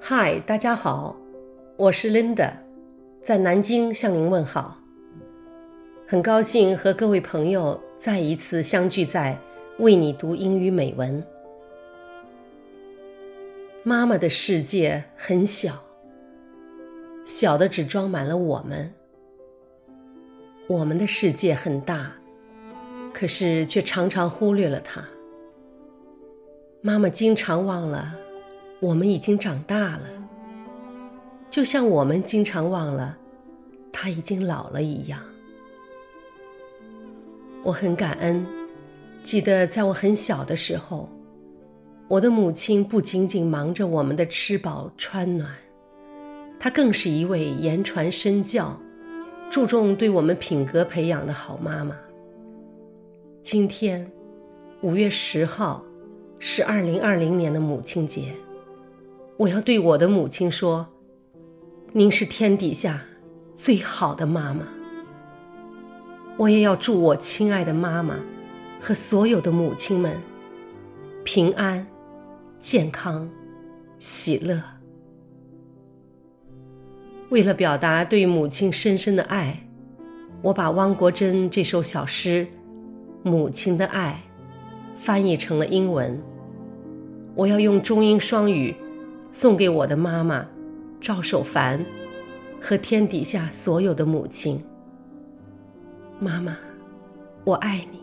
嗨，大家好，我是 Linda，在南京向您问好。很高兴和各位朋友再一次相聚在为你读英语美文。妈妈的世界很小，小的只装满了我们；我们的世界很大，可是却常常忽略了她。妈妈经常忘了。我们已经长大了，就像我们经常忘了他已经老了一样。我很感恩，记得在我很小的时候，我的母亲不仅仅忙着我们的吃饱穿暖，她更是一位言传身教、注重对我们品格培养的好妈妈。今天，五月十号，是二零二零年的母亲节。我要对我的母亲说：“您是天底下最好的妈妈。”我也要祝我亲爱的妈妈和所有的母亲们平安、健康、喜乐。为了表达对母亲深深的爱，我把汪国真这首小诗《母亲的爱》翻译成了英文。我要用中英双语。送给我的妈妈赵守凡和天底下所有的母亲，妈妈，我爱你。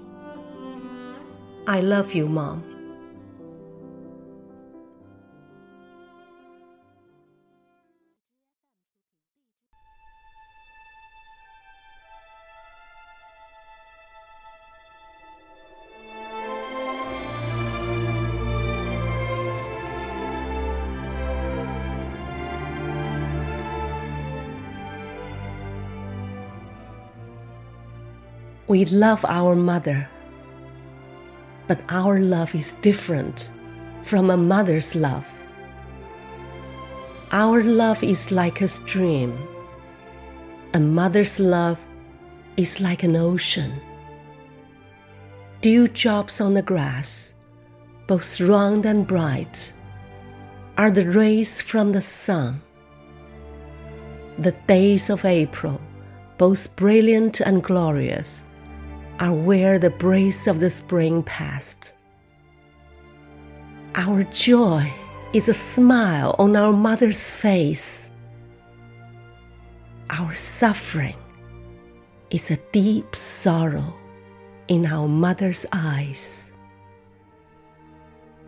I love you, mom. We love our mother, but our love is different from a mother's love. Our love is like a stream. A mother's love is like an ocean. Dewdrops on the grass, both round and bright, are the rays from the sun. The days of April, both brilliant and glorious, are where the breeze of the spring passed. Our joy is a smile on our mother's face. Our suffering is a deep sorrow in our mother's eyes.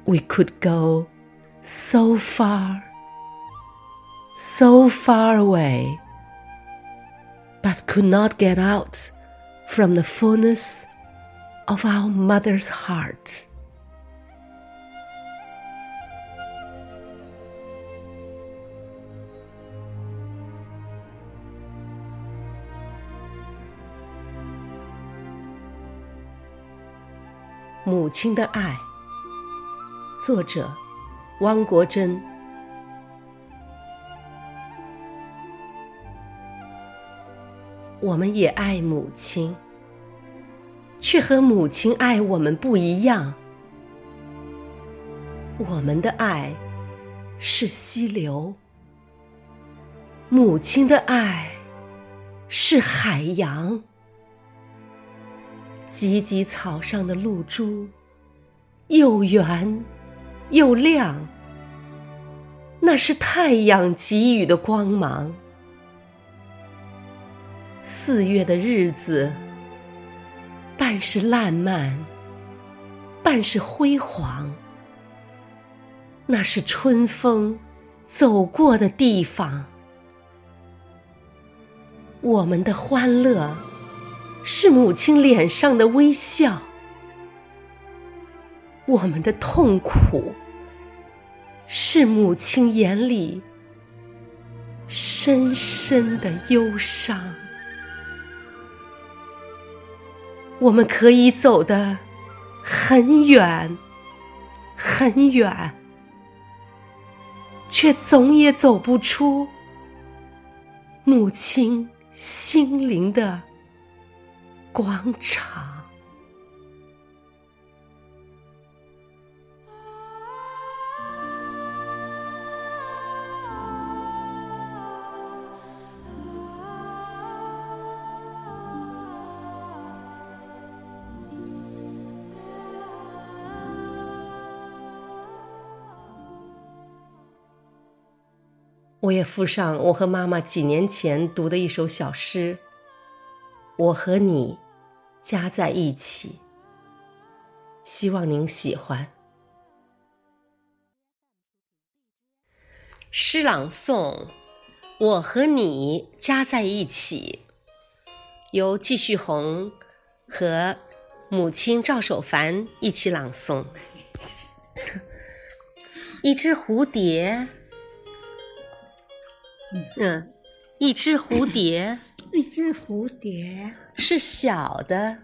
We could go so far, so far away, but could not get out from the fullness of our mother's heart. 母亲的爱，作者汪国真。 我们也爱母亲，却和母亲爱我们不一样。我们的爱是溪流，母亲的爱是海洋。芨芨草上的露珠，又圆又亮，那是太阳给予的光芒。四月的日子，半是烂漫，半是辉煌。那是春风走过的地方。我们的欢乐，是母亲脸上的微笑；我们的痛苦，是母亲眼里深深的忧伤。我们可以走得很远很远，却总也走不出母亲心灵的广场。我也附上我和妈妈几年前读的一首小诗。我和你加在一起，希望您喜欢。诗朗诵《我和你加在一起》，由季旭红和母亲赵守凡一起朗诵。一只蝴蝶。嗯，一只蝴蝶，一只蝴蝶是小的，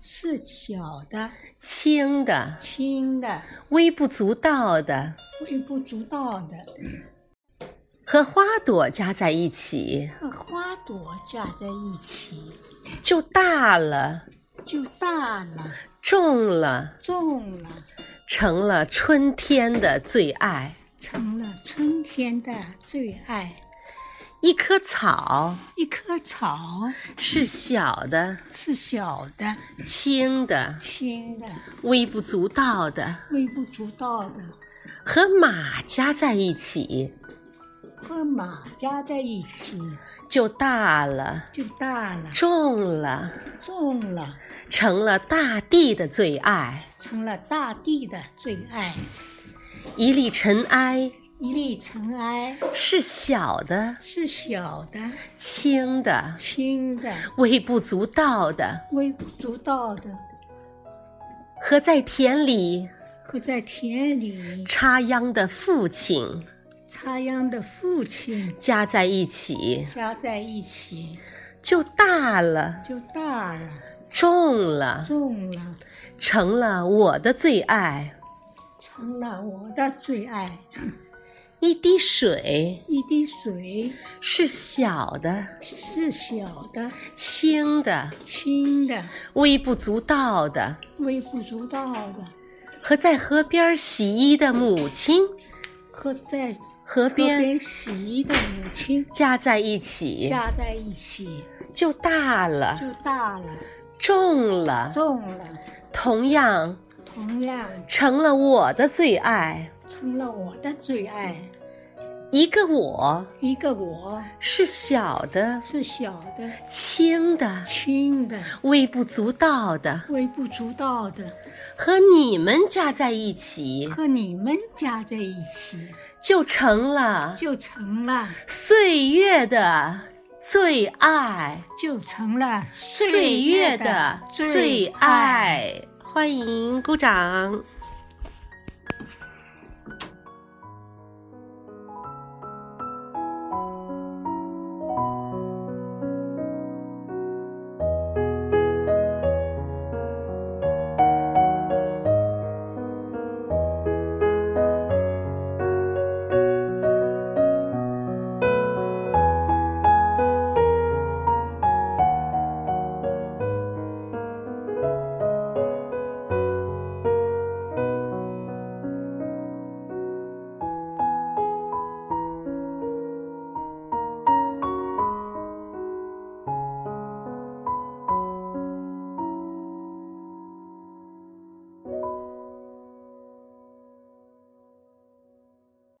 是小的，轻的，轻的，微不足道的，微不足道的，和花朵加在一起，和花朵加在一起，就大了，就大了，重了，重了，成了春天的最爱，成了春天的最爱。一棵草，一棵草。是小的，是小的，轻的，轻的，微不足道的，微不足道的，和马加在一起，和马加在一起。就大了，就大了，重了，重了，成了大地的最爱，成了大地的最爱。一粒尘埃。一粒尘埃。是小的，是小的，轻的，轻的，微不足道的，微不足道的，和在田里，和在田里。插秧的父亲，插秧的父亲。加在一起，加在一起。就大了，就大了，重了，重了，成了我的最爱，成了我的最爱。一滴水，一滴水。是小的，是小的，轻的，轻的，微不足道的，微不足道的，和在河边洗衣的母亲，和在河边洗衣的母亲。加在一起，加在一起。就大了，就大了，重了，重了，同样，同样。成了我的最爱。成了我的最爱，一个我，一个我。是小的，是小的，轻的，轻的，微不足道的，微不足道的，和你们加在一起，和你们加在一起，就成了，就成了。岁月的最爱，就成了岁月的最爱。欢迎鼓掌。